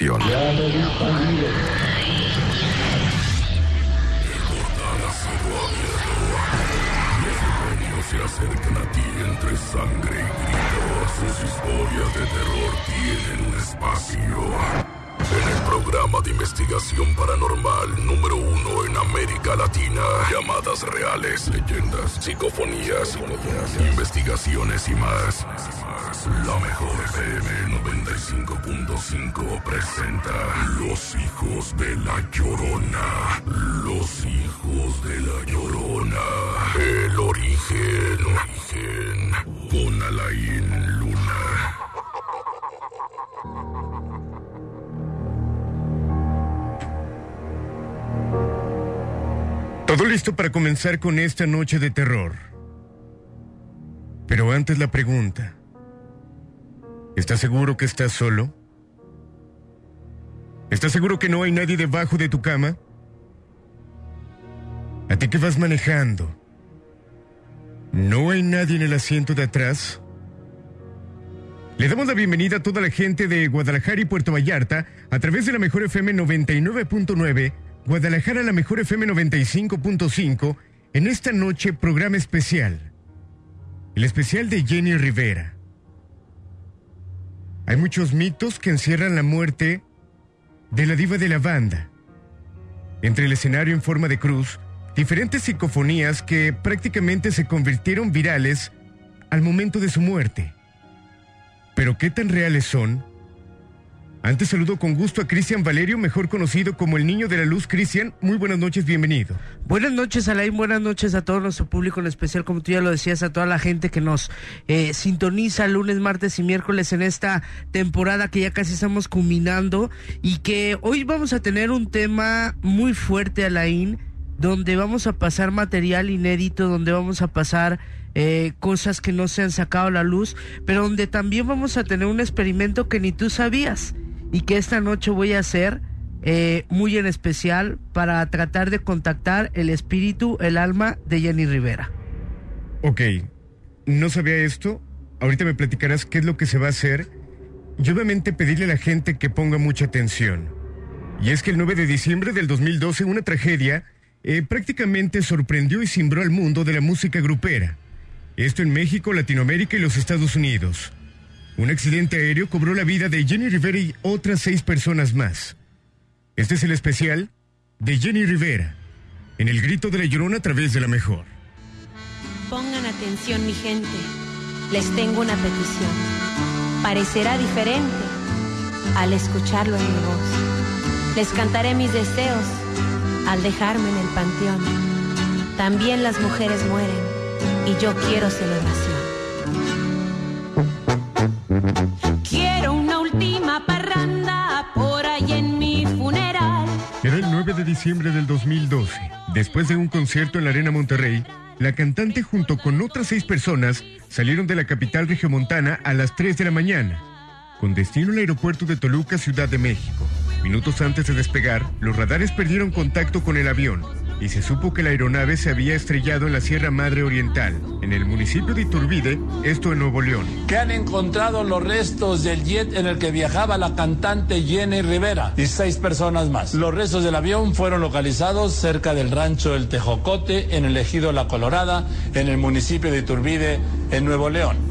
estación. se acercan a ti entre sangre y gritos. Sus historias de terror tienen un espacio. Programa de investigación paranormal número uno en América Latina. Llamadas reales, leyendas, psicofonías, investigaciones y más. La mejor FM 95.5 presenta Los hijos de la Llorona. Los hijos de la Llorona. El origen. Origen. Con Alain Todo listo para comenzar con esta noche de terror. Pero antes la pregunta. ¿Estás seguro que estás solo? ¿Estás seguro que no hay nadie debajo de tu cama? ¿A ti que vas manejando? ¿No hay nadie en el asiento de atrás? Le damos la bienvenida a toda la gente de Guadalajara y Puerto Vallarta a través de la Mejor FM 99.9 Guadalajara, la mejor FM 95.5, en esta noche programa especial. El especial de Jenny Rivera. Hay muchos mitos que encierran la muerte de la diva de la banda. Entre el escenario en forma de cruz, diferentes psicofonías que prácticamente se convirtieron virales al momento de su muerte. Pero ¿qué tan reales son? Antes saludo con gusto a Cristian Valerio, mejor conocido como el Niño de la Luz. Cristian, muy buenas noches, bienvenido. Buenas noches, Alain, buenas noches a todo nuestro público, en especial, como tú ya lo decías, a toda la gente que nos eh, sintoniza lunes, martes y miércoles en esta temporada que ya casi estamos culminando y que hoy vamos a tener un tema muy fuerte, Alain, donde vamos a pasar material inédito, donde vamos a pasar eh, cosas que no se han sacado a la luz, pero donde también vamos a tener un experimento que ni tú sabías y que esta noche voy a hacer eh, muy en especial para tratar de contactar el espíritu, el alma de Jenny Rivera. Ok, no sabía esto. Ahorita me platicarás qué es lo que se va a hacer. Y obviamente pedirle a la gente que ponga mucha atención. Y es que el 9 de diciembre del 2012 una tragedia eh, prácticamente sorprendió y cimbró al mundo de la música grupera. Esto en México, Latinoamérica y los Estados Unidos. Un accidente aéreo cobró la vida de Jenny Rivera y otras seis personas más. Este es el especial de Jenny Rivera, en el grito de la llorona a través de la mejor. Pongan atención mi gente, les tengo una petición. Parecerá diferente al escucharlo en mi voz. Les cantaré mis deseos al dejarme en el panteón. También las mujeres mueren y yo quiero celebración. Diciembre del 2012. Después de un concierto en la Arena Monterrey, la cantante junto con otras seis personas salieron de la capital regiomontana a las 3 de la mañana, con destino al aeropuerto de Toluca, Ciudad de México. Minutos antes de despegar, los radares perdieron contacto con el avión y se supo que la aeronave se había estrellado en la Sierra Madre Oriental, en el municipio de Iturbide, esto en Nuevo León. Que han encontrado los restos del jet en el que viajaba la cantante Jenny Rivera y seis personas más. Los restos del avión fueron localizados cerca del rancho El Tejocote, en el ejido La Colorada, en el municipio de Iturbide, en Nuevo León.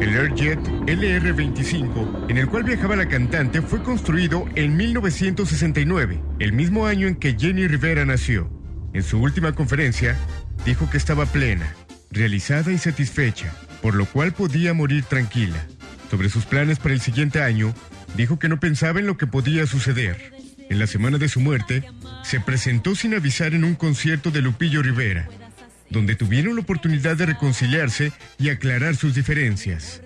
El Airjet LR-25, en el cual viajaba la cantante, fue construido en 1969, el mismo año en que Jenny Rivera nació. En su última conferencia, dijo que estaba plena, realizada y satisfecha, por lo cual podía morir tranquila. Sobre sus planes para el siguiente año, dijo que no pensaba en lo que podía suceder. En la semana de su muerte, se presentó sin avisar en un concierto de Lupillo Rivera, donde tuvieron la oportunidad de reconciliarse y aclarar sus diferencias.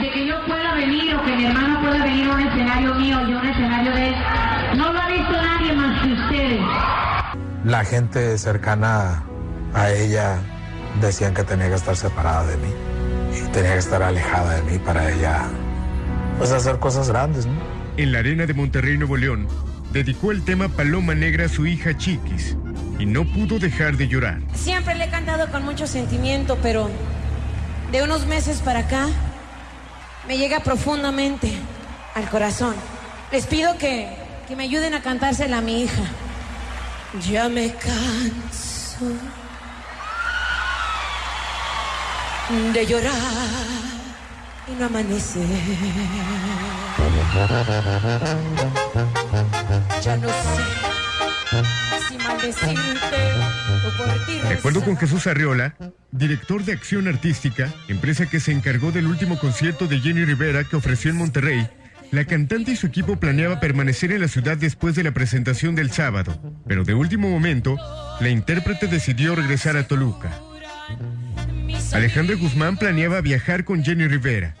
De que yo pueda venir o que mi hermano pueda venir a un escenario mío y a un escenario de él, no lo ha visto nadie más que ustedes. La gente cercana a ella decían que tenía que estar separada de mí y tenía que estar alejada de mí para ella pues hacer cosas grandes, ¿no? En la arena de Monterrey, Nuevo León, dedicó el tema Paloma Negra a su hija Chiquis y no pudo dejar de llorar. Siempre le he cantado con mucho sentimiento, pero de unos meses para acá me llega profundamente al corazón. Les pido que, que me ayuden a cantársela a mi hija. Ya me canso de llorar y no amanecer. Ya no sé De acuerdo con Jesús Arriola, director de Acción Artística, empresa que se encargó del último concierto de Jenny Rivera que ofreció en Monterrey, la cantante y su equipo planeaba permanecer en la ciudad después de la presentación del sábado, pero de último momento, la intérprete decidió regresar a Toluca. Alejandra Guzmán planeaba viajar con Jenny Rivera.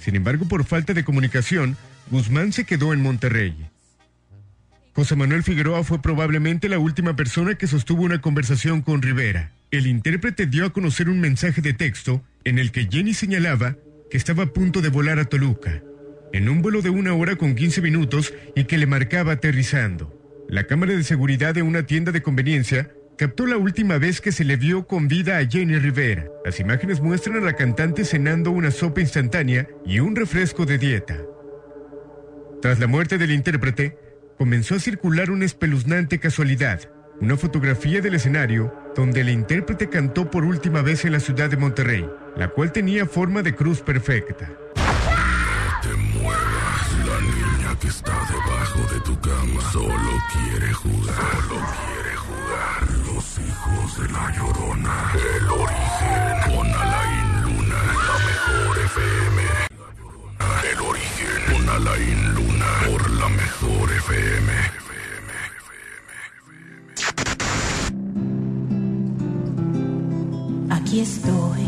Sin embargo, por falta de comunicación, Guzmán se quedó en Monterrey. José Manuel Figueroa fue probablemente la última persona que sostuvo una conversación con Rivera. El intérprete dio a conocer un mensaje de texto en el que Jenny señalaba que estaba a punto de volar a Toluca, en un vuelo de una hora con 15 minutos y que le marcaba aterrizando. La cámara de seguridad de una tienda de conveniencia captó la última vez que se le vio con vida a Jenny Rivera. Las imágenes muestran a la cantante cenando una sopa instantánea y un refresco de dieta. Tras la muerte del intérprete, comenzó a circular una espeluznante casualidad, una fotografía del escenario donde el intérprete cantó por última vez en la ciudad de Monterrey, la cual tenía forma de cruz perfecta. No te muevas, la niña que está debajo de tu cama solo quiere jugar. Solo quiere jugar. Los hijos de la llorona. El origen con Alain Luna. La mejor FM. El origen con Alain Luna. Por mejor FM. Aquí estoy.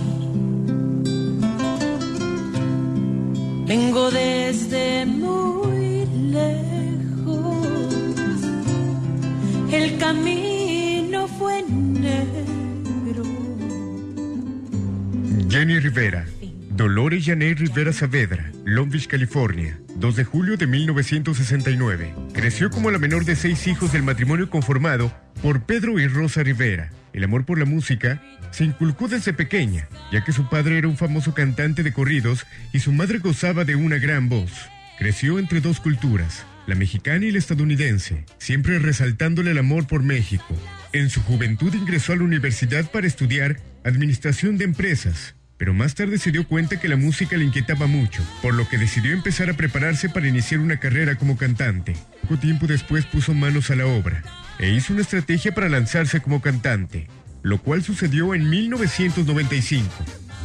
Vengo desde muy lejos. El camino fue negro. Jenny Rivera, Dolores Janet Rivera Saavedra, Long Beach, California, 2 de julio de 1969. Creció como la menor de seis hijos del matrimonio conformado por Pedro y Rosa Rivera. El amor por la música se inculcó desde pequeña, ya que su padre era un famoso cantante de corridos y su madre gozaba de una gran voz. Creció entre dos culturas, la mexicana y la estadounidense, siempre resaltándole el amor por México. En su juventud ingresó a la universidad para estudiar administración de empresas, pero más tarde se dio cuenta que la música le inquietaba mucho, por lo que decidió empezar a prepararse para iniciar una carrera como cantante. Poco tiempo después puso manos a la obra e hizo una estrategia para lanzarse como cantante, lo cual sucedió en 1995,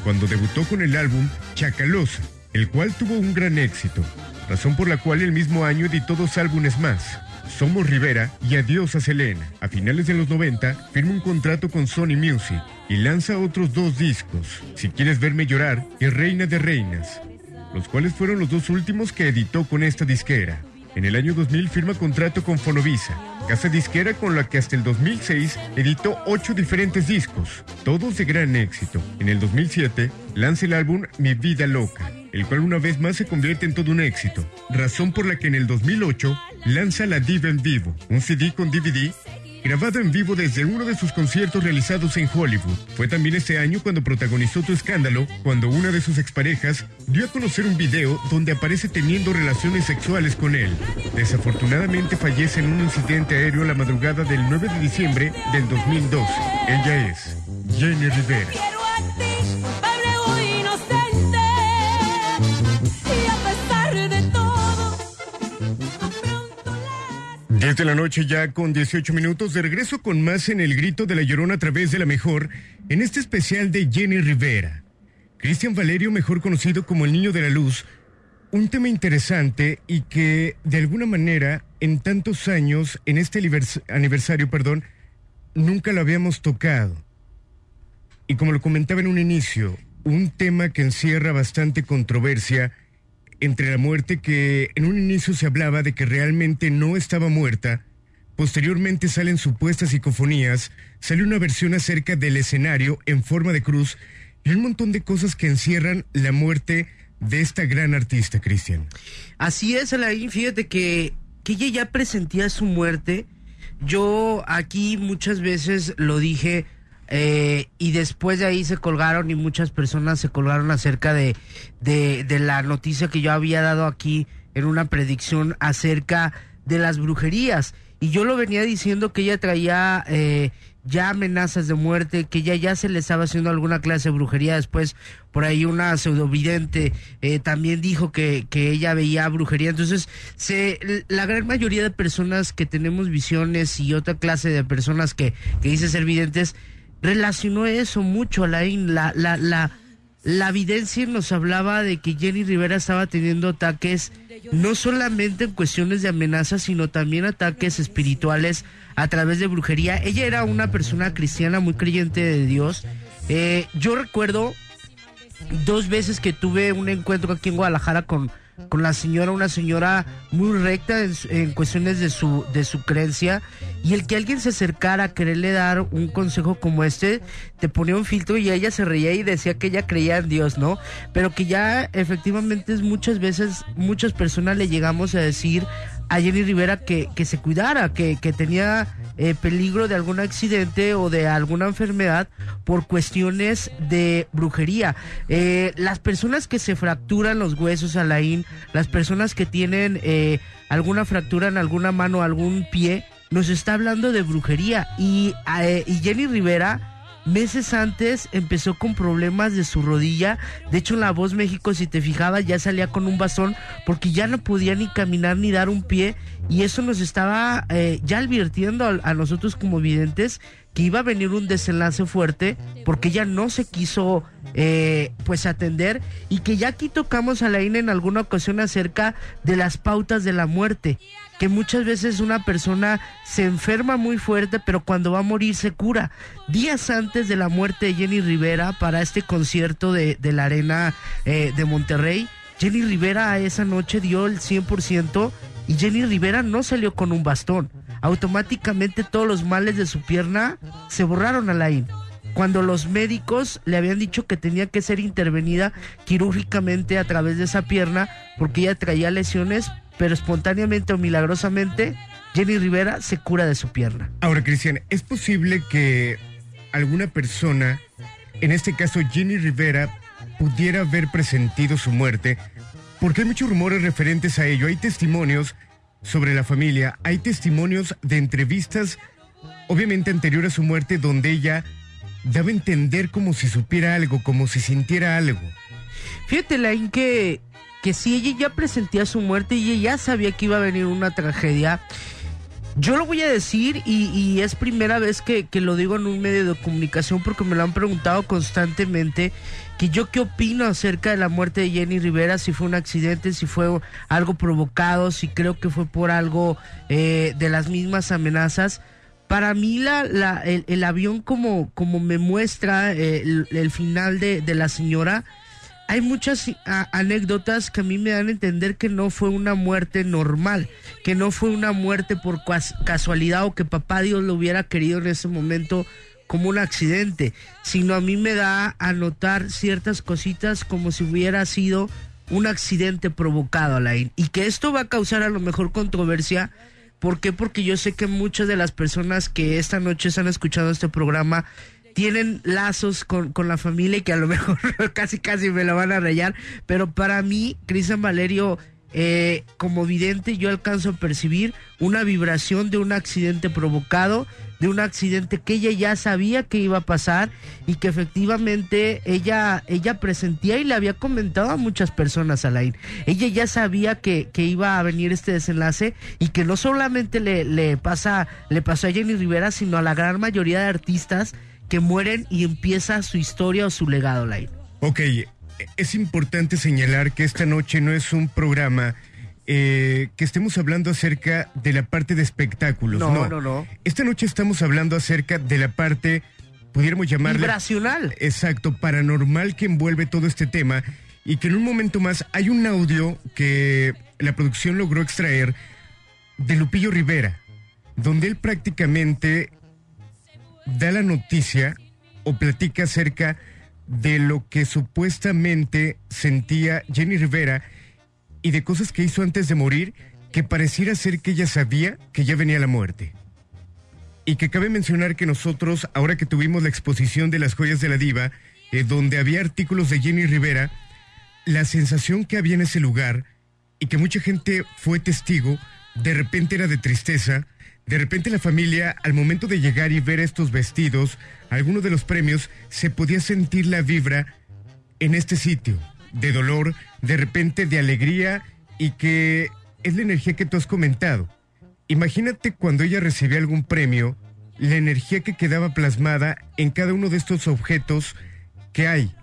cuando debutó con el álbum Chacalosa, el cual tuvo un gran éxito, razón por la cual el mismo año editó dos álbumes más, Somos Rivera y Adiós a Selena. A finales de los 90 firma un contrato con Sony Music y lanza otros dos discos, Si quieres verme llorar y Reina de Reinas, los cuales fueron los dos últimos que editó con esta disquera. En el año 2000 firma contrato con Fonovisa, casa disquera con la que hasta el 2006 editó ocho diferentes discos, todos de gran éxito. En el 2007 lanza el álbum Mi Vida Loca, el cual una vez más se convierte en todo un éxito, razón por la que en el 2008 lanza La Diva en Vivo, un CD con DVD grabado en vivo desde uno de sus conciertos realizados en Hollywood. Fue también este año cuando protagonizó tu escándalo, cuando una de sus exparejas dio a conocer un video donde aparece teniendo relaciones sexuales con él. Desafortunadamente fallece en un incidente aéreo la madrugada del 9 de diciembre del 2012. Ella es Jenny Rivera. 10 de la noche ya con 18 minutos de regreso con más en el grito de la llorona a través de la mejor en este especial de Jenny Rivera. Cristian Valerio, mejor conocido como el Niño de la Luz, un tema interesante y que de alguna manera en tantos años, en este anivers- aniversario, perdón, nunca lo habíamos tocado. Y como lo comentaba en un inicio, un tema que encierra bastante controversia entre la muerte que en un inicio se hablaba de que realmente no estaba muerta, posteriormente salen supuestas psicofonías, sale una versión acerca del escenario en forma de cruz y un montón de cosas que encierran la muerte de esta gran artista, Cristian. Así es, Alain, fíjate que, que ella ya presentía su muerte. Yo aquí muchas veces lo dije eh, y después de ahí se colgaron y muchas personas se colgaron acerca de, de, la noticia que yo había dado aquí en una predicción acerca de las brujerías. Y yo lo venía diciendo que ella traía eh, ya amenazas de muerte, que ella ya se le estaba haciendo alguna clase de brujería. Después, por ahí una pseudovidente eh, también dijo que, que ella veía brujería. Entonces, se, la gran mayoría de personas que tenemos visiones y otra clase de personas que, que dice ser videntes, relacionó eso mucho, Alain, la, la, la, la evidencia nos hablaba de que Jenny Rivera estaba teniendo ataques no solamente en cuestiones de amenaza, sino también ataques espirituales a través de brujería. Ella era una persona cristiana muy creyente de Dios. Eh, yo recuerdo dos veces que tuve un encuentro aquí en Guadalajara con, con la señora, una señora muy recta en, en, cuestiones de su, de su creencia, y el que alguien se acercara a quererle dar un consejo como este, te ponía un filtro y ella se reía y decía que ella creía en Dios, ¿no? Pero que ya efectivamente muchas veces, muchas personas le llegamos a decir a Jenny Rivera que, que se cuidara, que, que tenía eh, peligro de algún accidente o de alguna enfermedad por cuestiones de brujería. Eh, las personas que se fracturan los huesos, Alain, las personas que tienen eh, alguna fractura en alguna mano, algún pie, nos está hablando de brujería. Y, y Jenny Rivera meses antes empezó con problemas de su rodilla. De hecho, en La Voz México, si te fijabas, ya salía con un bastón porque ya no podía ni caminar ni dar un pie. Y eso nos estaba eh, ya advirtiendo a, nosotros como videntes que iba a venir un desenlace fuerte porque ella no se quiso eh, pues atender y que ya aquí tocamos a la INE en alguna ocasión acerca de las pautas de la muerte que muchas veces una persona se enferma muy fuerte, pero cuando va a morir se cura. Días antes de la muerte de Jenny Rivera para este concierto de, de la Arena eh, de Monterrey, Jenny Rivera esa noche dio el 100% y Jenny Rivera no salió con un bastón. Automáticamente todos los males de su pierna se borraron a la IN cuando los médicos le habían dicho que tenía que ser intervenida quirúrgicamente a través de esa pierna porque ella traía lesiones, pero espontáneamente o milagrosamente Jenny Rivera se cura de su pierna. Ahora, Cristian, ¿es posible que alguna persona, en este caso Jenny Rivera, pudiera haber presentido su muerte? Porque hay muchos rumores referentes a ello, hay testimonios sobre la familia, hay testimonios de entrevistas, obviamente anterior a su muerte, donde ella daba a entender como si supiera algo, como si sintiera algo. Fíjate, Lain, que, que si ella ya presentía su muerte y ella ya sabía que iba a venir una tragedia, yo lo voy a decir y, es primera vez que, que, lo digo en un medio de comunicación porque me lo han preguntado constantemente que yo qué opino acerca de la muerte de Jenny Rivera, si fue un accidente, si fue algo provocado, si creo que fue por algo eh, de las mismas amenazas. Para mí la, la el, el, avión como, como me muestra eh, el, el, final de, de, la señora, hay muchas anécdotas que a mí me dan a entender que no fue una muerte normal, que no fue una muerte por casualidad o que papá Dios lo hubiera querido en ese momento como un accidente, sino a mí me da a notar ciertas cositas como si hubiera sido un accidente provocado, Alain, y que esto va a causar a lo mejor controversia ¿Por qué? Porque yo sé que muchas de las personas que esta noche están escuchando este programa tienen lazos con, con la familia y que a lo mejor casi casi me lo van a rayar, pero para mí, Cristian Valerio, eh, como vidente yo alcanzo a percibir una vibración de un accidente provocado, de un accidente que ella ya sabía que iba a pasar y que efectivamente ella, ella presentía y le había comentado a muchas personas, Alain. Ella ya sabía que, que iba a venir este desenlace y que no solamente le, le, pasa, le pasó a Jenny Rivera, sino a la gran mayoría de artistas que mueren y empieza su historia o su legado, Alain. Ok, es importante señalar que esta noche no es un programa eh, que estemos hablando acerca de la parte de espectáculos. No, no, no, no. Esta noche estamos hablando acerca de la parte, pudiéramos llamarla... Vibracional. Exacto, paranormal que envuelve todo este tema y que en un momento más hay un audio que la producción logró extraer de Lupillo Rivera, donde él prácticamente da la noticia o platica acerca de lo que supuestamente sentía Jenny Rivera y de cosas que hizo antes de morir que pareciera ser que ella sabía que ya venía la muerte. y que cabe mencionar que nosotros, ahora que tuvimos la exposición de las joyas de la diva, eh, donde había artículos de Jenny Rivera, la sensación que había en ese lugar y que mucha gente fue testigo, de repente era de tristeza, de repente la familia, al momento de llegar y ver estos vestidos, algunos de los premios, se podía sentir la vibra en este sitio, de dolor, de repente de alegría y que es la energía que tú has comentado. Imagínate cuando ella recibía algún premio, la energía que quedaba plasmada en cada uno de estos objetos que hay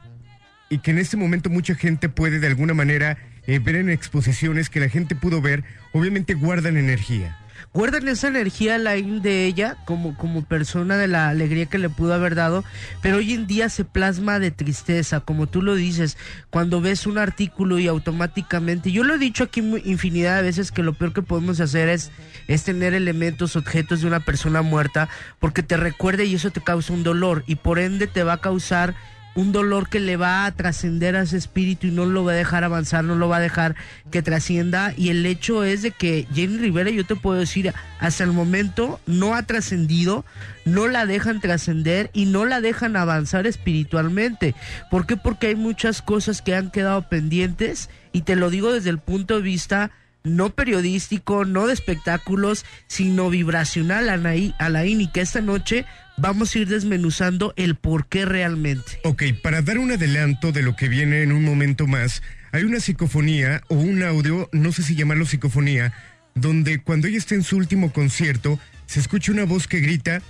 y que en este momento mucha gente puede de alguna manera eh, ver en exposiciones que la gente pudo ver, obviamente guardan energía guardan esa energía la de ella como, como persona de la alegría que le pudo haber dado, pero hoy en día se plasma de tristeza, como tú lo dices, cuando ves un artículo y automáticamente, yo lo he dicho aquí infinidad de veces que lo peor que podemos hacer es, es tener elementos, objetos de una persona muerta, porque te recuerda y eso te causa un dolor y por ende te va a causar un dolor que le va a trascender a ese espíritu y no lo va a dejar avanzar, no lo va a dejar que trascienda. Y el hecho es de que Jenny Rivera, yo te puedo decir, hasta el momento no ha trascendido, no la dejan trascender y no la dejan avanzar espiritualmente. ¿Por qué? Porque hay muchas cosas que han quedado pendientes y te lo digo desde el punto de vista no periodístico, no de espectáculos, sino vibracional, Alain, y que esta noche vamos a ir desmenuzando el por qué realmente. Ok, para dar un adelanto de lo que viene en un momento más, hay una psicofonía o un audio, no sé si llamarlo psicofonía, donde cuando ella está en su último concierto, se escucha una voz que grita,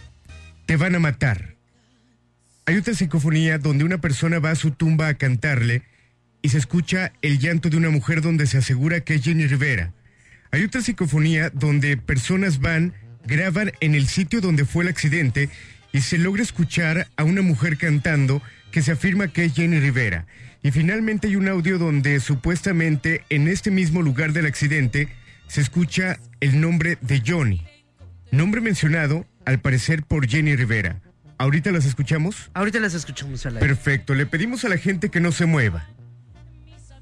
te van a matar. Hay otra psicofonía donde una persona va a su tumba a cantarle y se escucha el llanto de una mujer donde se asegura que es Jenny Rivera. Hay otra psicofonía donde personas van, graban en el sitio donde fue el accidente y se logra escuchar a una mujer cantando que se afirma que es Jenny Rivera. Y finalmente hay un audio donde supuestamente en este mismo lugar del accidente se escucha el nombre de Johnny. Nombre mencionado, al parecer, por Jenny Rivera. ¿Ahorita las escuchamos? Ahorita las escuchamos a Perfecto, le pedimos a la gente que no se mueva.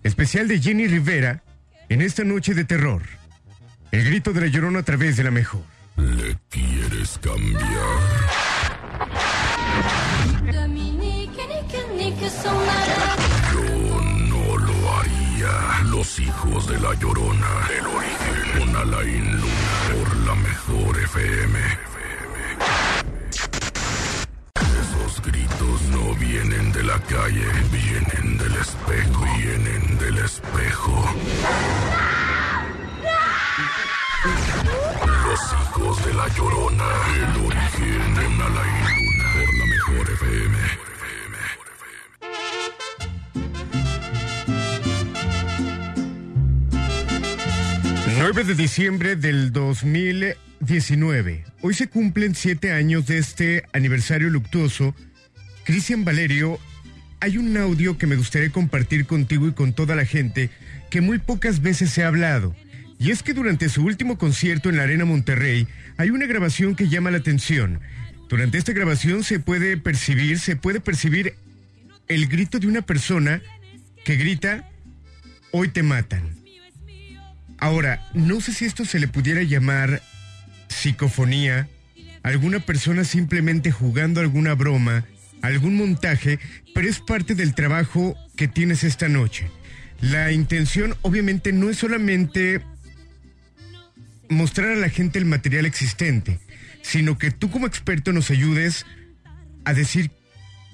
Especial de Jenny Rivera en esta noche de terror. El grito de la llorona a través de la mejor. ¿Le quieres cambiar? Yo no lo haría. Los hijos de la llorona. El origen. Con Alain Luna. Por la mejor FM. Esos gritos no vienen de la calle. Vienen del espejo. Vienen del espejo. Los hijos de la llorona. El origen en Alain FM. 9 de diciembre del 2019. Hoy se cumplen siete años de este aniversario luctuoso. Cristian Valerio, hay un audio que me gustaría compartir contigo y con toda la gente que muy pocas veces se ha hablado. Y es que durante su último concierto en la Arena Monterrey hay una grabación que llama la atención. Durante esta grabación se puede percibir, se puede percibir el grito de una persona que grita, hoy te matan. Ahora, no sé si esto se le pudiera llamar psicofonía, alguna persona simplemente jugando alguna broma, algún montaje, pero es parte del trabajo que tienes esta noche. La intención obviamente no es solamente mostrar a la gente el material existente, sino que tú como experto nos ayudes a decir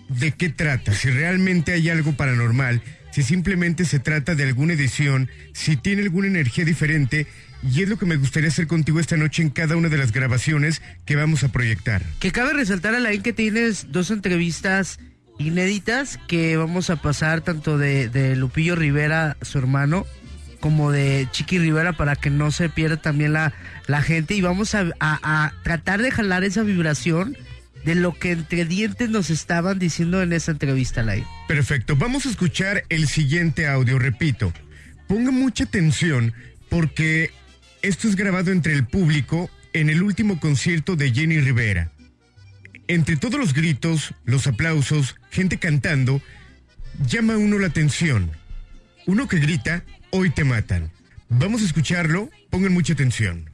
de qué trata, si realmente hay algo paranormal, si simplemente se trata de alguna edición, si tiene alguna energía diferente, y es lo que me gustaría hacer contigo esta noche en cada una de las grabaciones que vamos a proyectar. Que cabe resaltar, Alain, que tienes dos entrevistas inéditas que vamos a pasar tanto de, Lupillo Rivera, su hermano, como de Chiqui Rivera para que no se pierda también la, la gente y vamos a, a tratar de jalar esa vibración de lo que entre dientes nos estaban diciendo en esa entrevista live. Perfecto, vamos a escuchar el siguiente audio, repito. Ponga mucha atención porque esto es grabado entre el público en el último concierto de Jenny Rivera. Entre todos los gritos, los aplausos, gente cantando, llama uno la atención. Uno que grita, hoy te matan. Vamos a escucharlo, pongan mucha atención.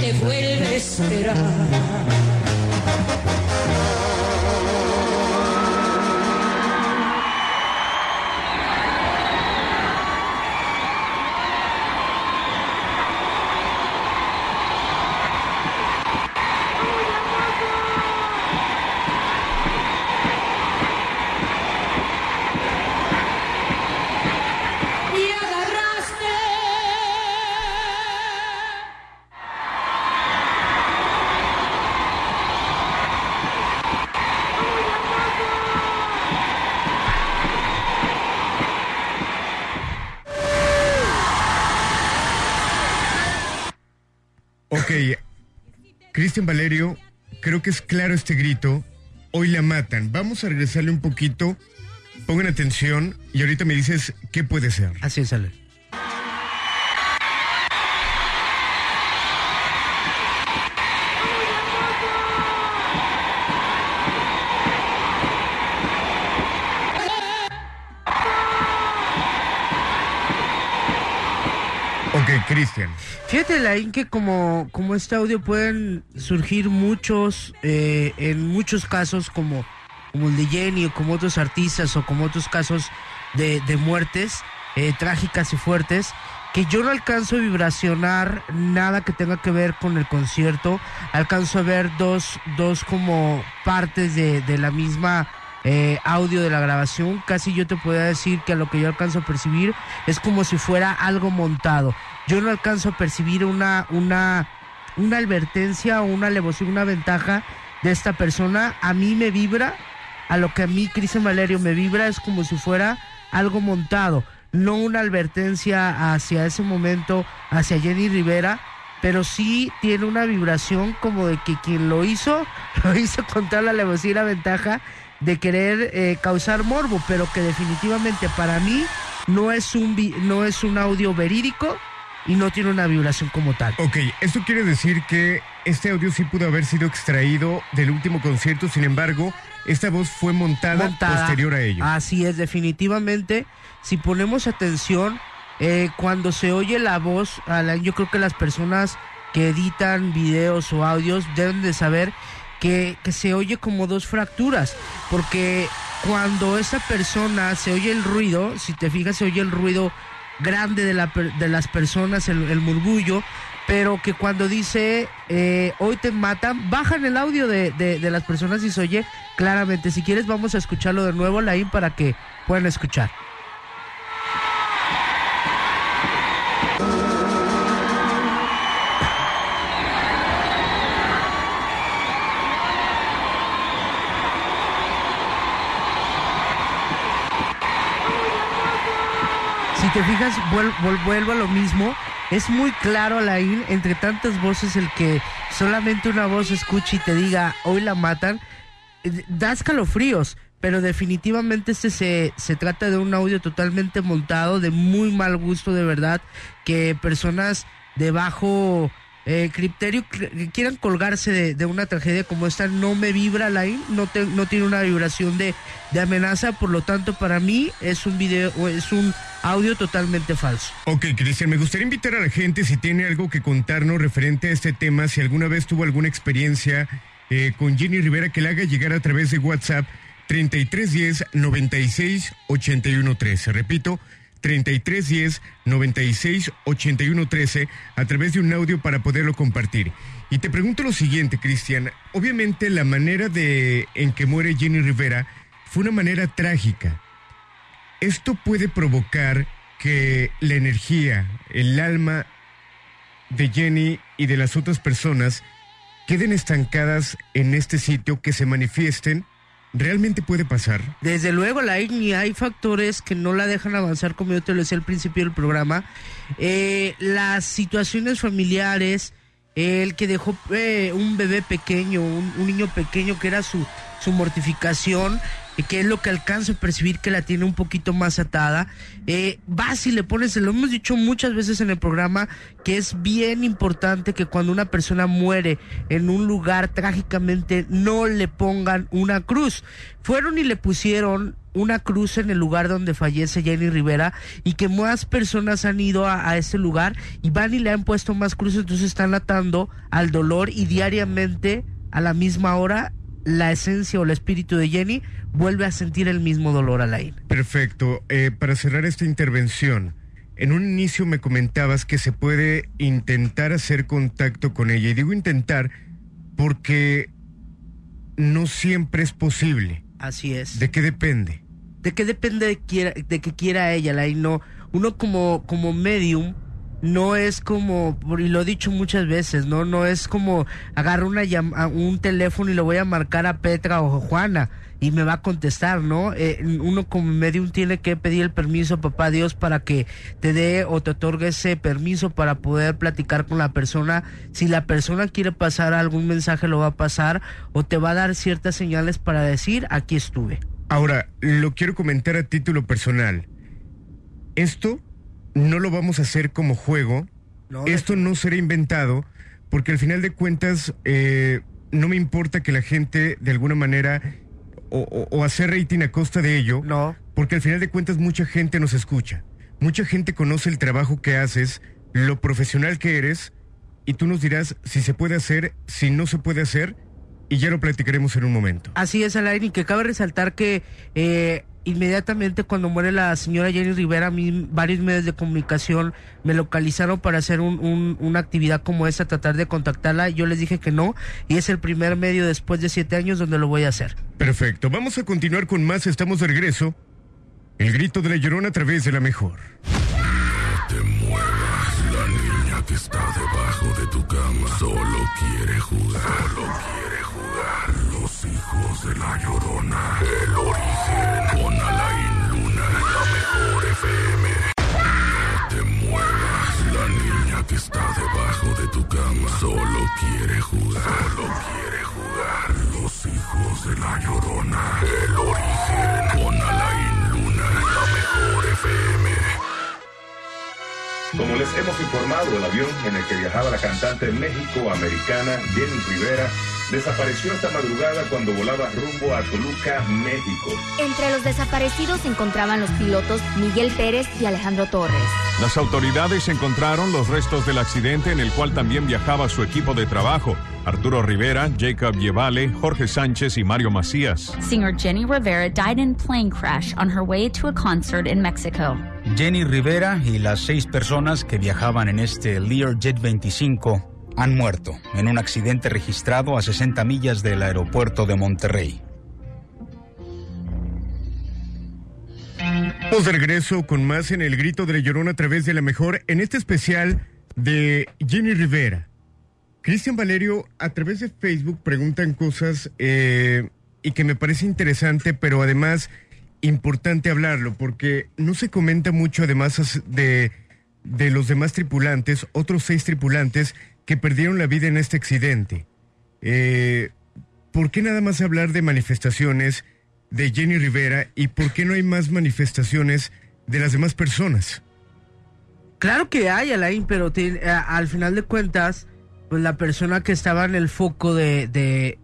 te vuelve a esperar. Cristian Valerio, creo que es claro este grito. Hoy la matan. Vamos a regresarle un poquito. Pongan atención y ahorita me dices qué puede ser. Así es, Ale. Cristian. Fíjate, Laín, que como, como este audio pueden surgir muchos, eh, en muchos casos, como, como el de Jenny, o como otros artistas, o como otros casos de, de muertes eh, trágicas y fuertes, que yo no alcanzo a vibracionar nada que tenga que ver con el concierto. Alcanzo a ver dos, dos como partes de, de la misma eh, audio de la grabación. Casi yo te podría decir que a lo que yo alcanzo a percibir es como si fuera algo montado. Yo no alcanzo a percibir una, una, una advertencia o una alevosía, una ventaja de esta persona. A mí me vibra, a lo que a mí Cristian Valerio me vibra es como si fuera algo montado, no una advertencia hacia ese momento, hacia Jenny Rivera, pero sí tiene una vibración como de que quien lo hizo, lo hizo con toda la alevosía y la ventaja de querer eh, causar morbo, pero que definitivamente para mí no es un no es un audio verídico y no tiene una vibración como tal. Ok, esto quiere decir que este audio sí pudo haber sido extraído del último concierto, sin embargo, esta voz fue montada, montada. posterior a ello. Así es, definitivamente. Si ponemos atención, eh, cuando se oye la voz, Alan, yo creo que las personas que editan videos o audios deben de saber que, que se oye como dos fracturas, porque cuando esa persona se oye el ruido, si te fijas, se oye el ruido grande de, la, de las personas, el, el murmullo, pero que cuando dice eh, hoy te matan, bajan el audio de, de- de las personas y se oye claramente. Si quieres, vamos a escucharlo de nuevo, Laín, para que puedan escuchar. Te fijas, vuel- vuel- vuelvo a lo mismo. Es muy claro, Alain, entre tantas voces, el que solamente una voz escuche y te diga, hoy la matan, eh, da escalofríos. Pero definitivamente este se, se trata de un audio totalmente montado, de muy mal gusto, de verdad, que personas de bajo eh, criterio que quieran colgarse de, una tragedia como esta no me vibra Alain, no, te- no tiene una vibración de, amenaza, por lo tanto para mí es un video es un audio totalmente falso. Ok, Cristian, me gustaría invitar a la gente si tiene algo que contarnos referente a este tema, si alguna vez tuvo alguna experiencia eh, con Jenny Rivera, que la haga llegar a través de WhatsApp 3310 96 81 13. Repito, 3310 96 81 13 a través de un audio para poderlo compartir. Y te pregunto lo siguiente, Cristian. Obviamente la manera de en que muere Jenny Rivera fue una manera trágica. Esto puede provocar que la energía, el alma de Jenny y de las otras personas queden estancadas en este sitio, que se manifiesten. ¿Realmente puede pasar? Desde luego, la IGNI hay factores que no la dejan avanzar, como yo te lo decía al principio del programa. Eh, las situaciones familiares, el que dejó eh, un bebé pequeño, un, un niño pequeño que era su, su mortificación, que es lo que alcanzo a percibir que la tiene un poquito más atada. Eh, vas y le pones, lo hemos dicho muchas veces en el programa, que es bien importante que cuando una persona muere en un lugar trágicamente no le pongan una cruz. Fueron y le pusieron una cruz en el lugar donde fallece Jenny Rivera y que más personas han ido a, a ese lugar y van y le han puesto más cruces, entonces están atando al dolor y diariamente a la misma hora la esencia o el espíritu de Jenny vuelve a sentir el mismo dolor a la Perfecto. Eh, para cerrar esta intervención, en un inicio me comentabas que se puede intentar hacer contacto con ella. Y digo intentar porque no siempre es posible. Así es. ¿De qué depende? ¿De qué depende de, quiera, de que quiera ella, la no Uno como, como medium no es como, y lo he dicho muchas veces, ¿no? No es como agarrar una un teléfono y lo voy a marcar a Petra o Juana y me va a contestar, ¿no? Eh, uno como medium tiene que pedir el permiso, papá Dios, para que te dé o te otorgue ese permiso para poder platicar con la persona. Si la persona quiere pasar algún mensaje, lo va a pasar o te va a dar ciertas señales para decir, aquí estuve. Ahora, lo quiero comentar a título personal. Esto no lo vamos a hacer como juego. Esto no será inventado, porque al final de cuentas eh, no me importa que la gente de alguna manera o, hacer rating a costa de ello. No. Porque al final de cuentas mucha gente nos escucha. Mucha gente conoce el trabajo que haces, lo profesional que eres, y tú nos dirás si se puede hacer, si no se puede hacer, y ya lo platicaremos en un momento. Así es, Alain, y que cabe resaltar que eh, inmediatamente cuando muere la señora Jenny Rivera, a mí varios medios de comunicación me localizaron para hacer un, una actividad como esa, tratar de contactarla. Yo les dije que no, y es el primer medio después de siete años donde lo voy a hacer. Perfecto, vamos a continuar con más, estamos de regreso. El grito de la llorona a través de la mejor. No te muevas, la niña que está debajo de tu cama solo quiere jugar. Solo quiere jugar. Los hijos de la llorona. El origen está debajo de tu cama solo quiere jugar. Solo quiere jugar. Los hijos de la llorona. El origen con Alain Luna la mejor FM. Como les hemos informado, el avión en el que viajaba la cantante México-americana Jenny Rivera desapareció esta madrugada cuando volaba rumbo a Toluca, México. Entre los desaparecidos se encontraban los pilotos Miguel Pérez y Alejandro Torres. Las autoridades encontraron los restos del accidente en el cual también viajaba su equipo de trabajo. Arturo Rivera, Jacob Yevale, Jorge Sánchez y Mario Macías. Singer Jenny Rivera died in plane crash on her way to a concert in Mexico. Jenny Rivera y las seis personas que viajaban en este Learjet 25 han muerto en un accidente registrado a 60 millas del aeropuerto de Monterrey. Vamos de regreso con más en el grito de la llorona a través de la mejor en este especial de Jenny Rivera. Cristian Valerio, a través de Facebook preguntan cosas eh, y que me parece interesante, pero además importante hablarlo, porque no se comenta mucho además de, de los demás tripulantes, otros seis tripulantes que perdieron la vida en este accidente. Eh, ¿Por qué nada más hablar de manifestaciones de Jenny Rivera y por qué no hay más manifestaciones de las demás personas? Claro que hay, Alain, pero al final de cuentas, pues la persona que estaba en el foco de, de,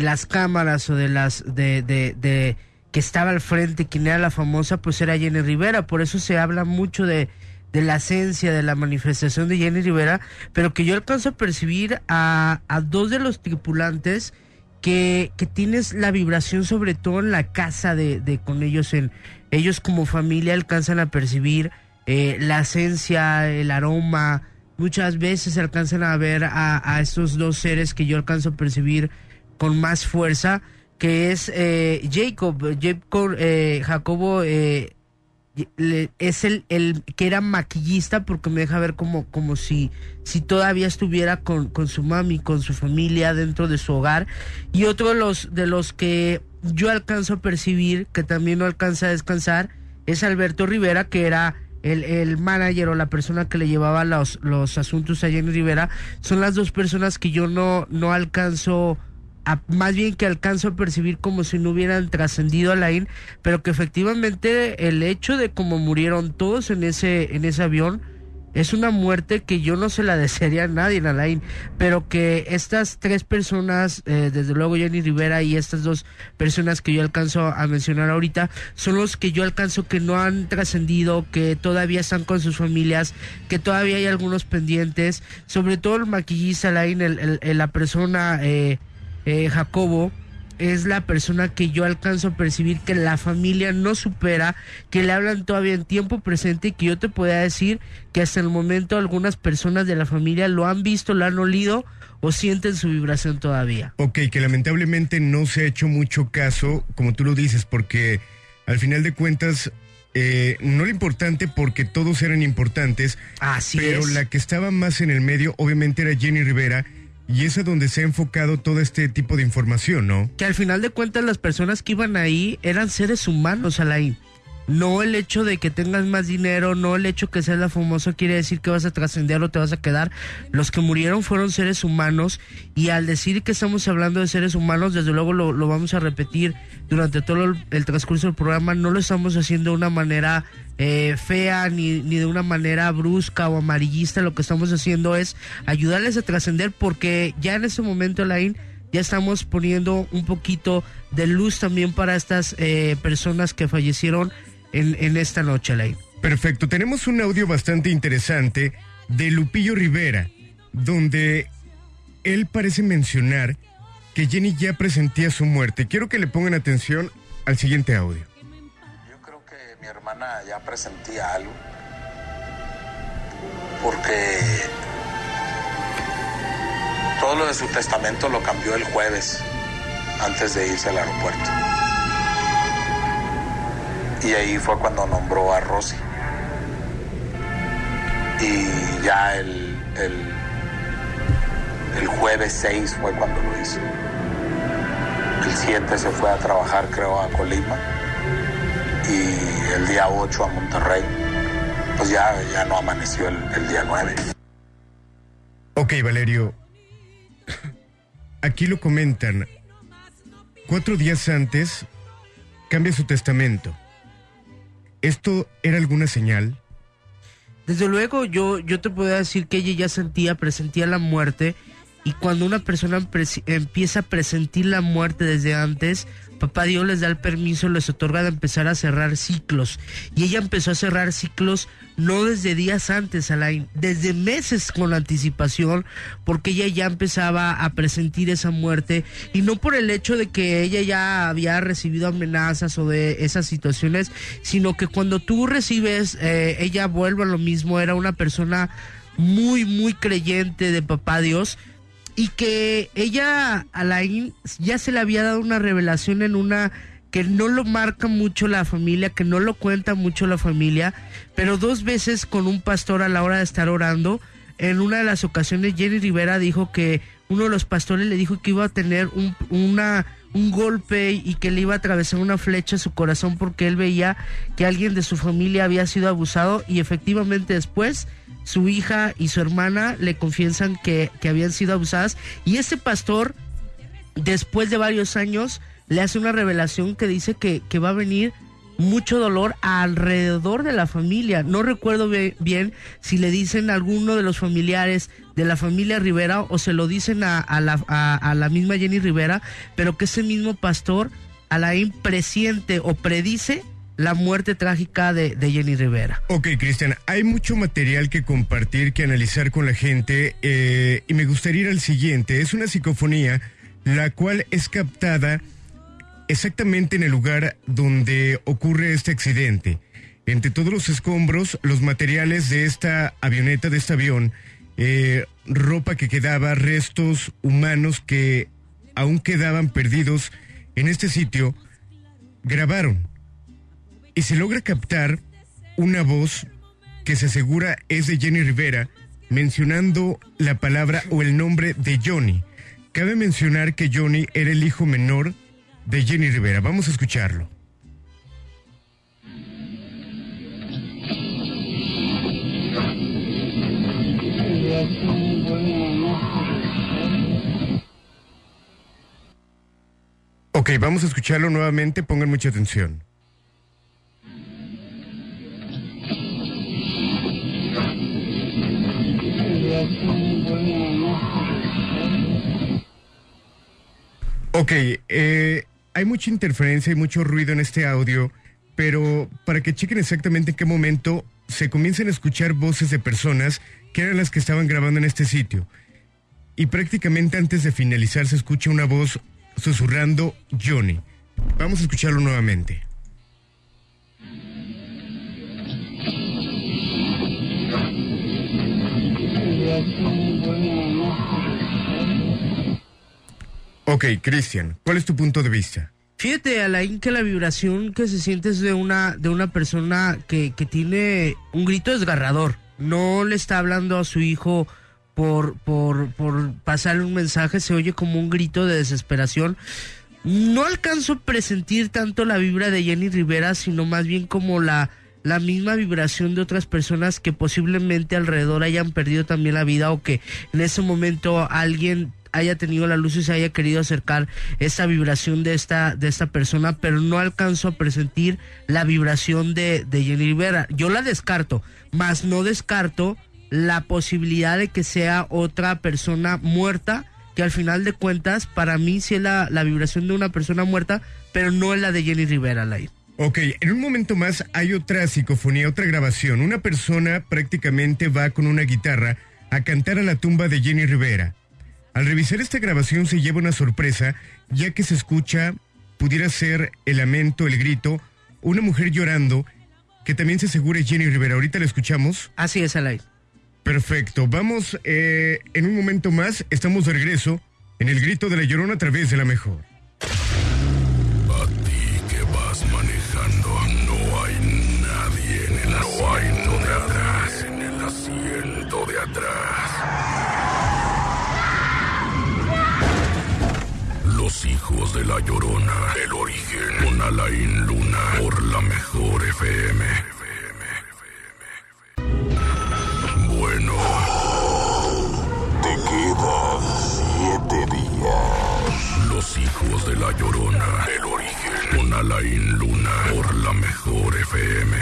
las cámaras o de las de, de que estaba al frente, quien era la famosa, pues era Jenny Rivera. Por eso se habla mucho de, de la esencia de la manifestación de Jenny Rivera, pero que yo alcanzo a percibir a, a dos de los tripulantes que, que, tienes la vibración sobre todo en la casa de, de con ellos, ellos como familia alcanzan a percibir eh, la esencia, el aroma, muchas veces alcanzan a ver a, a, estos dos seres que yo alcanzo a percibir con más fuerza, que es eh, Jacob, Jacob eh, Jacobo eh, es el, el que era maquillista porque me deja ver como, como si, si todavía estuviera con, con su mami, con su familia dentro de su hogar. Y otro de los, de los que yo alcanzo a percibir, que también no alcanza a descansar, es Alberto Rivera, que era el, el manager o la persona que le llevaba los, los asuntos a Jenny Rivera. Son las dos personas que yo no, no alcanzo más bien que alcanzo a percibir como si no hubieran trascendido a la IN, pero que efectivamente el hecho de cómo murieron todos en ese, en ese avión es una muerte que yo no se la desearía a nadie, Alain, pero que estas tres personas, eh, desde luego Jenny Rivera y estas dos personas que yo alcanzo a mencionar ahorita, son los que yo alcanzo que no han trascendido, que todavía están con sus familias, que todavía hay algunos pendientes, sobre todo el maquillista, Alain, el, la persona eh, eh, Jacobo, es la persona que yo alcanzo a percibir que la familia no supera, que le hablan todavía en tiempo presente y que yo te pueda decir que hasta el momento algunas personas de la familia lo han visto, lo han olido o sienten su vibración todavía. Ok, que lamentablemente no se ha hecho mucho caso, como tú lo dices, porque al final de cuentas eh, no lo importante porque todos eran importantes, Así pero la que estaba más en el medio obviamente era Jenny Rivera y es a donde se ha enfocado todo este tipo de información, ¿no? Que al final de cuentas las personas que iban ahí eran seres humanos, Alain. No el hecho de que tengas más dinero, no el hecho que seas la famosa quiere decir que vas a trascender o te vas a quedar. Los que murieron fueron seres humanos y al decir que estamos hablando de seres humanos, desde luego lo, vamos a repetir durante todo el, transcurso del programa, no lo estamos haciendo de una manera eh, fea ni, ni de una manera brusca o amarillista, lo que estamos haciendo es ayudarles a trascender porque ya en ese momento, Alain, ya estamos poniendo un poquito de luz también para estas eh, personas que fallecieron en, esta noche, Alain. Perfecto, tenemos un audio bastante interesante de Lupillo Rivera, donde él parece mencionar que Jenny ya presentía su muerte. Quiero que le pongan atención al siguiente audio. Yo creo que mi hermana ya presentía algo, porque todo lo de su testamento lo cambió el jueves, antes de irse al aeropuerto. Y ahí fue cuando nombró a Rosy. Y ya el, el, jueves 6 fue cuando lo hizo. El 7 se fue a trabajar, creo, a Colima. Y el día 8 a Monterrey. Pues ya, ya no amaneció el, el día 9. Ok, Valerio. Aquí lo comentan. Cuatro días antes cambia su testamento. ¿Esto era alguna señal? Desde luego, yo, yo te puedo decir que ella ya sentía, presentía la muerte. Y cuando una persona empieza a presentir la muerte desde antes, papá Dios les da el permiso, les otorga de empezar a cerrar ciclos. Y ella empezó a cerrar ciclos no desde días antes, Alain, desde meses con anticipación, porque ella ya empezaba a presentir esa muerte. Y no por el hecho de que ella ya había recibido amenazas o de esas situaciones, sino que cuando tú recibes, eh, ella vuelve a lo mismo, era una persona muy, muy creyente de papá Dios y que ella, Alain, ya se le había dado una revelación en una que no lo marca mucho la familia, que no lo cuenta mucho la familia, pero dos veces con un pastor a la hora de estar orando, en una de las ocasiones Jenny Rivera dijo que uno de los pastores le dijo que iba a tener un, una, un golpe y que le iba a atravesar una flecha a su corazón porque él veía que alguien de su familia había sido abusado y efectivamente después su hija y su hermana le confiesan que, habían sido abusadas y ese pastor, después de varios años, le hace una revelación que dice que, va a venir mucho dolor alrededor de la familia. No recuerdo bien si le dicen a alguno de los familiares de la familia Rivera o se lo dicen a, la, a la misma Jenny Rivera, pero que ese mismo pastor a la presiente o predice la muerte trágica de, Jenny Rivera. Ok, Cristian, hay mucho material que compartir, que analizar con la gente eh, y me gustaría ir al siguiente. Es una psicofonía la cual es captada exactamente en el lugar donde ocurre este accidente. Entre todos los escombros, los materiales de esta avioneta, de este avión, eh, ropa que quedaba, restos humanos que aún quedaban perdidos en este sitio, grabaron y se logra captar una voz que se asegura es de Jenny Rivera mencionando la palabra o el nombre de Johnny. Cabe mencionar que Johnny era el hijo menor de Jenny Rivera. Vamos a escucharlo. Ok, vamos a escucharlo nuevamente, pongan mucha atención. Ok, eh, hay mucha interferencia y mucho ruido en este audio, pero para que chequen exactamente en qué momento se comienzan a escuchar voces de personas que eran las que estaban grabando en este sitio. Y prácticamente antes de finalizar se escucha una voz susurrando Johnny. Vamos a escucharlo nuevamente. Ok, Cristian, ¿cuál es tu punto de vista? Fíjate, Alain, que la vibración que se siente es de una, de una persona que, que tiene un grito desgarrador. No le está hablando a su hijo por, por, por pasarle un mensaje, se oye como un grito de desesperación. No alcanzo a presentir tanto la vibra de Jenny Rivera, sino más bien como la, la misma vibración de otras personas que posiblemente alrededor hayan perdido también la vida o que en ese momento alguien haya tenido la luz y se haya querido acercar esa vibración de esta, de esta persona, pero no alcanzo a presentir la vibración de, de Jenny Rivera. Yo la descarto, más no descarto la posibilidad de que sea otra persona muerta, que al final de cuentas, para mí sí es la, la vibración de una persona muerta, pero no es la de Jenny Rivera, Lai. Ok, en un momento más hay otra psicofonía, otra grabación. Una persona prácticamente va con una guitarra a cantar a la tumba de Jenny Rivera. Al revisar esta grabación se lleva una sorpresa, ya que se escucha, pudiera ser el lamento, el grito, una mujer llorando, que también se asegura Jenny Rivera. Ahorita la escuchamos. Así es, Alay. Perfecto, vamos eh, en un momento más, estamos de regreso en el grito de la llorona a través de la mejor. Hijos de la llorona, el origen, con Alain Luna, por la mejor FM. Bueno, te quedan siete días. Los hijos de la llorona, el origen, con Alain Luna, por la mejor FM.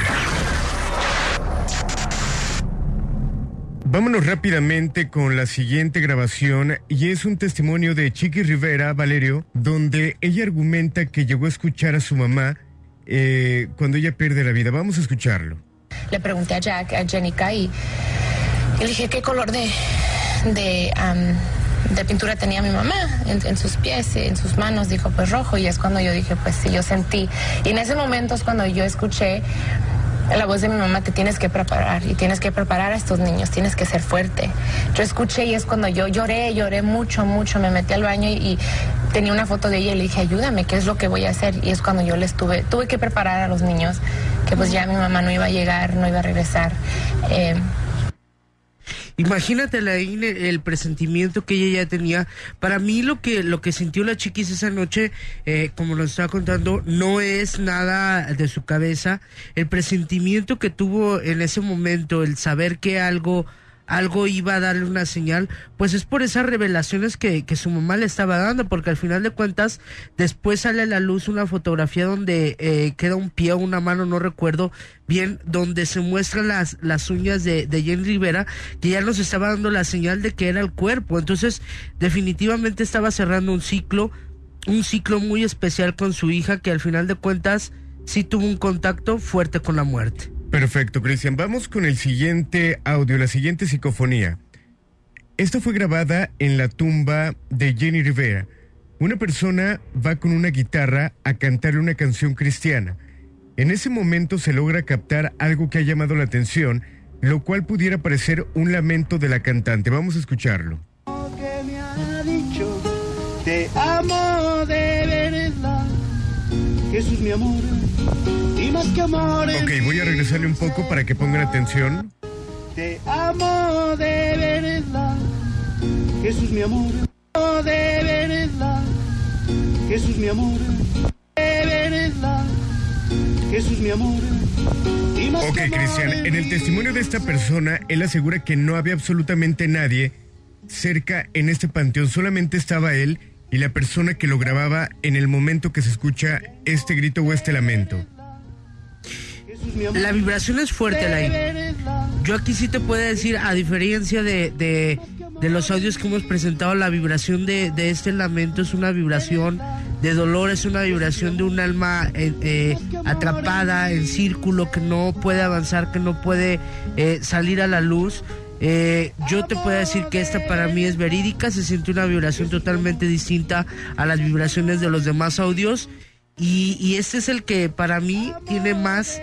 Vámonos rápidamente con la siguiente grabación y es un testimonio de Chiqui Rivera, Valerio, donde ella argumenta que llegó a escuchar a su mamá eh, cuando ella pierde la vida. Vamos a escucharlo. Le pregunté a Jack, a Jenica y, y le dije qué color de, de, am, de pintura tenía mi mamá en, en sus pies, en sus manos. Dijo pues rojo y es cuando yo dije pues sí, yo sentí. Y en ese momento es cuando yo escuché la voz de mi mamá, te tienes que preparar y tienes que preparar a estos niños, tienes que ser fuerte. Yo escuché y es cuando yo lloré, lloré mucho, mucho, me metí al baño y, tenía una foto de ella y le dije, ayúdame, ¿qué es lo que voy a hacer? Y es cuando yo les tuve, tuve que preparar a los niños, que pues ya mi mamá no iba a llegar, no iba a regresar. Eh, Imagínate la, el presentimiento que ella ya tenía. Para mí lo que lo que sintió la chiquis esa noche, eh, como nos estaba contando, no es nada de su cabeza. El presentimiento que tuvo en ese momento, el saber que algo algo iba a darle una señal, pues es por esas revelaciones que, que su mamá le estaba dando, porque al final de cuentas después sale a la luz una fotografía donde eh, queda un pie o una mano, no recuerdo bien, donde se muestran las, las uñas de, de Jenny Rivera, que ya nos estaba dando la señal de que era el cuerpo, entonces definitivamente estaba cerrando un ciclo, un ciclo muy especial con su hija, que al final de cuentas sí tuvo un contacto fuerte con la muerte. Perfecto, Cristian. Vamos con el siguiente audio, la siguiente psicofonía. Esta fue grabada en la tumba de Jenny Rivera. Una persona va con una guitarra a cantarle una canción cristiana. En ese momento se logra captar algo que ha llamado la atención, lo cual pudiera parecer un lamento de la cantante. Vamos a escucharlo. que me ha dicho te amo de verdad mi amor más que amor en Ok, voy a regresarle un poco para que pongan atención. te amo de verdad. Jesús mi amor. De verdad. Jesús mi amor. De verdad. Jesús mi amor. Ok, Cristian, en el testimonio de esta persona, él asegura que no había absolutamente nadie cerca en este panteón, solamente estaba él y la persona que lo grababa en el momento que se escucha este grito o este lamento. La vibración es fuerte, Alain. Yo aquí sí te puedo decir, a diferencia de, de, de los audios que hemos presentado, la vibración de, de este lamento es una vibración de dolor, es una vibración de un alma eh, eh, atrapada en círculo que no puede avanzar, que no puede eh, salir a la luz. Eh, yo te puedo decir que esta para mí es verídica, se siente una vibración totalmente distinta a las vibraciones de los demás audios y, y este es el que para mí tiene más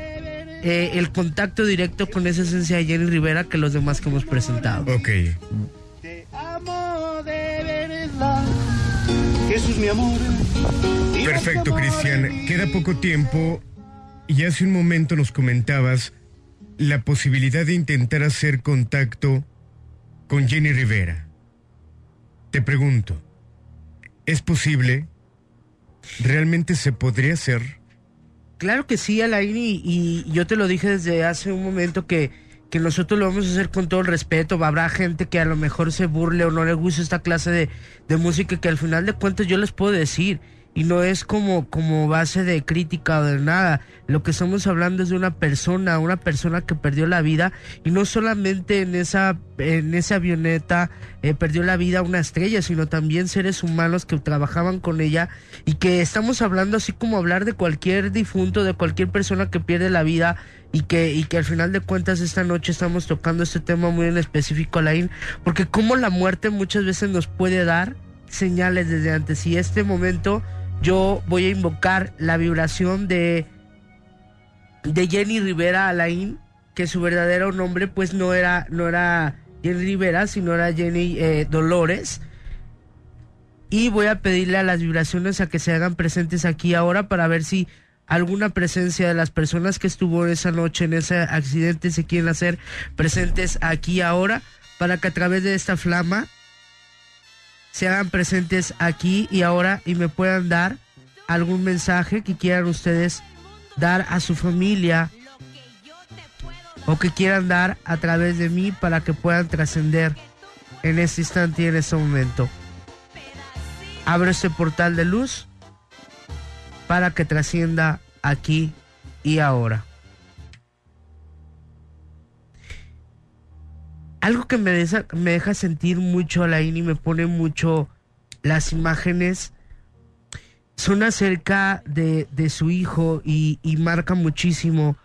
eh, el contacto directo con esa esencia de Jenny Rivera que los demás que hemos presentado. Ok. Amo de verdad. Jesús, mi amor. Perfecto, Cristian. Queda poco tiempo y hace un momento nos comentabas la posibilidad de intentar hacer contacto con Jenny Rivera. Te pregunto, ¿es posible? ¿Realmente se podría hacer? Claro que sí, Alain, y, y yo te lo dije desde hace un momento que, que nosotros lo vamos a hacer con todo el respeto. Habrá gente que a lo mejor se burle o no le guste esta clase de, de música que al final de cuentas yo les puedo decir. Y no es como, como base de crítica o de nada. Lo que estamos hablando es de una persona, una persona que perdió la vida. Y no solamente en esa, en esa avioneta eh, perdió la vida una estrella, sino también seres humanos que trabajaban con ella. Y que estamos hablando así como hablar de cualquier difunto, de cualquier persona que pierde la vida y que, y que al final de cuentas esta noche estamos tocando este tema muy en específico, Alain, porque como la muerte muchas veces nos puede dar señales desde antes y este momento yo voy a invocar la vibración de de Jenny Rivera Alain, que su verdadero nombre pues no era no era Jenny Rivera, sino era Jenny eh, Dolores. Y voy a pedirle a las vibraciones a que se hagan presentes aquí ahora para ver si alguna presencia de las personas que estuvo esa noche en ese accidente se quieren hacer presentes aquí ahora para que a través de esta flama se hagan presentes aquí y ahora y me puedan dar algún mensaje que quieran ustedes dar a su familia o que quieran dar a través de mí para que puedan trascender en este instante y en este momento. Abro este portal de luz para que trascienda aquí y ahora. Algo que me, deja sentir mucho Alain y me pone mucho las imágenes son acerca de, de su hijo y, y marca muchísimo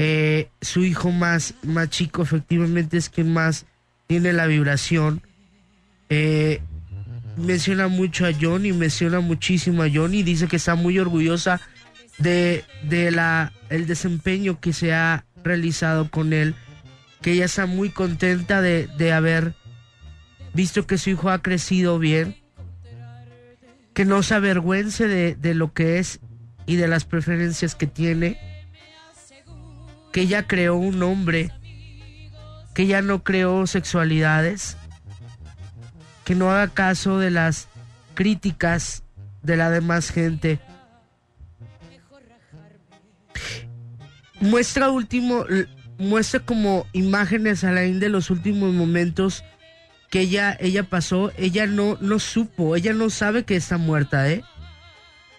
eh, su hijo más, más chico efectivamente es quien más tiene la vibración. Eh, menciona mucho a Johnny, menciona muchísimo a Johnny, dice que está muy orgullosa de, de la el desempeño que se ha realizado con él, que ella está muy contenta de, de haber visto que su hijo ha crecido bien, que no se avergüence de, de lo que es y de las preferencias que tiene, que ella creó un hombre, que ella no creó sexualidades, que no haga caso de las críticas de la demás gente. Muestra último, muestra como imágenes a la de los últimos momentos que ella, ella pasó. Ella no, no supo, ella no sabe que está muerta, ¿eh?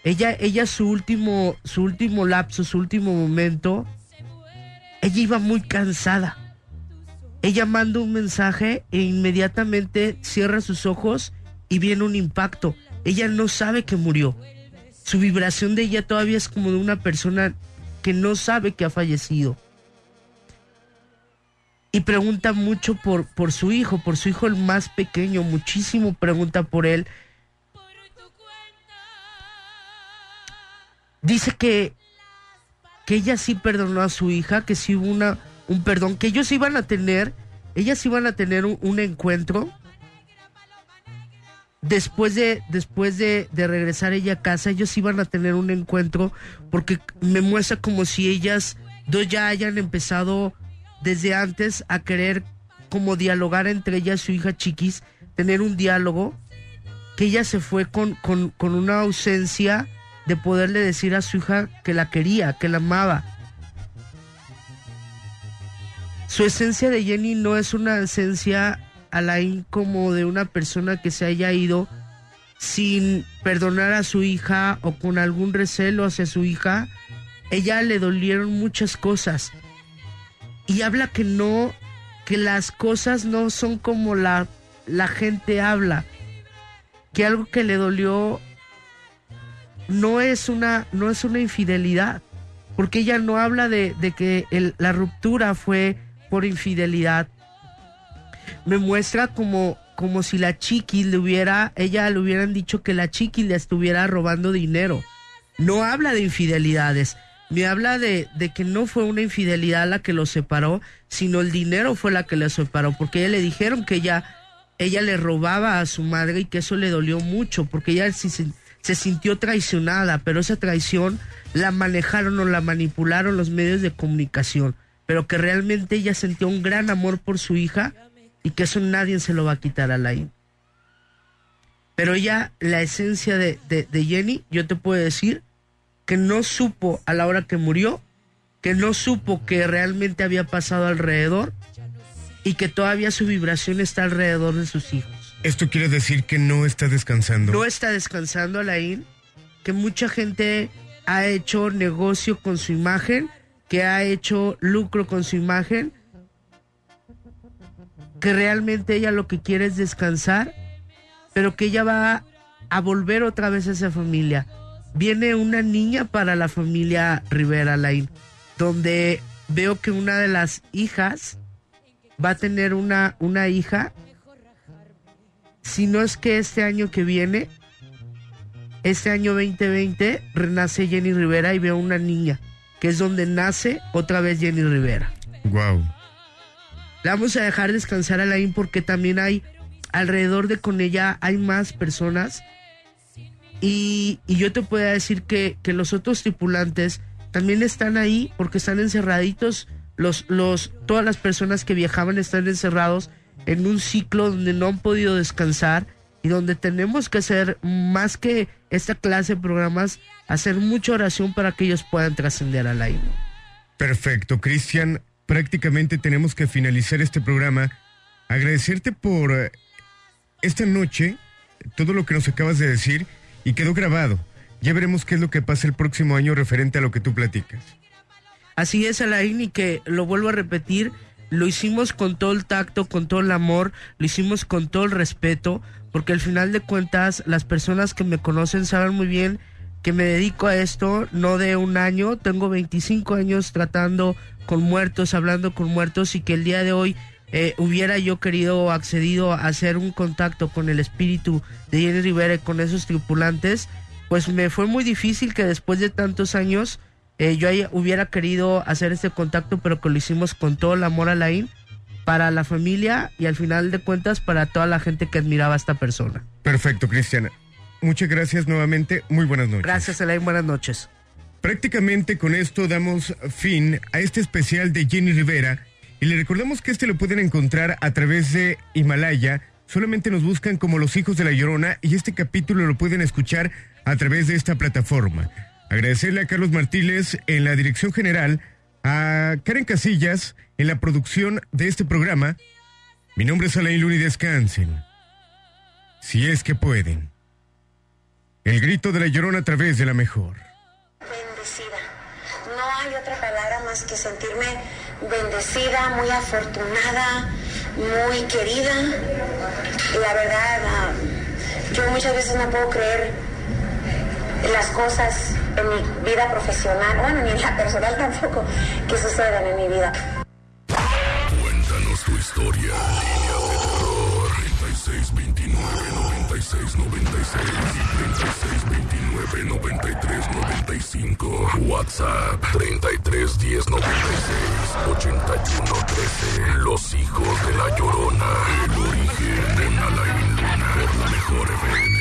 Ella, ella su último, su último lapso, su último momento, ella iba muy cansada. Ella manda un mensaje e inmediatamente cierra sus ojos y viene un impacto. Ella no sabe que murió. Su vibración de ella todavía es como de una persona que no sabe que ha fallecido. Y pregunta mucho por, por su hijo, por su hijo el más pequeño, muchísimo pregunta por él. Dice que, que ella sí perdonó a su hija, que sí hubo una, un perdón, que ellos iban a tener, ellas iban a tener un, un encuentro después de después de, de regresar ella a casa ellos iban a tener un encuentro porque me muestra como si ellas dos ya hayan empezado desde antes a querer como dialogar entre ellas y su hija chiquis tener un diálogo que ella se fue con, con, una ausencia de poderle decir a su hija que la quería, que la amaba. Su esencia de Jenny no es una esencia Alain como de una persona que se haya ido sin perdonar a su hija o con algún recelo hacia su hija. Ella le dolieron muchas cosas y habla que no, que las cosas no son como la, la gente habla, que algo que le dolió no es una, no es una infidelidad, porque ella no habla de, de que la ruptura fue por infidelidad. Me muestra como, como si la chiqui le hubiera, ella le hubieran dicho que la chiqui le estuviera robando dinero. No habla de infidelidades, me habla de, que no fue una infidelidad la que los separó, sino el dinero fue la que los separó, porque ella le dijeron que ella, ella le robaba a su madre y que eso le dolió mucho, porque ella se, sintió traicionada, pero esa traición la manejaron o la manipularon los medios de comunicación, pero que realmente ella sintió un gran amor por su hija y que eso nadie se lo va a quitar a la Pero ella, la esencia de Jenny, yo te puedo decir que no supo a la hora que murió, que no supo que realmente había pasado alrededor y que todavía su vibración está alrededor de sus hijos. Esto quiere decir que no está descansando. No está descansando Alain, que mucha gente ha hecho negocio con su imagen, que ha hecho lucro con su imagen, que realmente ella lo que quiere es descansar, pero que ella va a volver otra vez a esa familia. Viene una niña para la familia Rivera Alain, donde veo que una de las hijas va a tener una, una hija si no es que este año que viene, este año 2020, renace Jenny Rivera y veo una niña, que es donde nace otra vez Jenny Rivera. Wow. La vamos a dejar descansar a Laín porque también hay, alrededor de con ella hay más personas. Y, yo te puedo decir que, que los otros tripulantes también están ahí porque están encerraditos. Los, los, todas las personas que viajaban están encerrados en un ciclo donde no han podido descansar y donde tenemos que hacer más que esta clase de programas, hacer mucha oración para que ellos puedan trascender al aire. Perfecto, Cristian. Prácticamente tenemos que finalizar este programa. Agradecerte por eh, esta noche, todo lo que nos acabas de decir y quedó grabado. Ya veremos qué es lo que pasa el próximo año referente a lo que tú platicas. Así es, Alain, y que lo vuelvo a repetir, lo hicimos con todo el tacto, con todo el amor, lo hicimos con todo el respeto, porque al final de cuentas las personas que me conocen saben muy bien que me dedico a esto no de un año, tengo 25 años tratando con muertos, hablando con muertos y que el día de hoy eh, hubiera yo querido accedido a hacer un contacto con el espíritu de Jenny Rivera y con esos tripulantes, pues me fue muy difícil que después de tantos años eh, yo haya- hubiera querido hacer este contacto, pero que lo hicimos con todo el amor a Laín, para la familia y al final de cuentas para toda la gente que admiraba a esta persona. Perfecto, Cristian. Muchas gracias nuevamente. Muy buenas noches. Gracias, Alain. Buenas noches. Prácticamente con esto damos fin a este especial de Jenny Rivera y le recordamos que este lo pueden encontrar a través de Himalaya. Solamente nos buscan como los hijos de la Llorona y este capítulo lo pueden escuchar a través de esta plataforma. Agradecerle a Carlos Martínez en la dirección general, a Karen Casillas en la producción de este programa. Mi nombre es Alain Luna y descansen. Si es que pueden. El grito de la Llorona a través de la mejor. Bendecida. No hay otra palabra más que sentirme bendecida, muy afortunada, muy querida. La verdad, yo muchas veces no puedo creer las cosas en mi vida profesional, bueno, ni en la personal tampoco, que suceden en mi vida. Cuéntanos tu historia. 3629-9696. 3629-9395. WhatsApp. 331096. 8113. Los hijos de la llorona. El origen de Alain Luna. Por la mejor FM.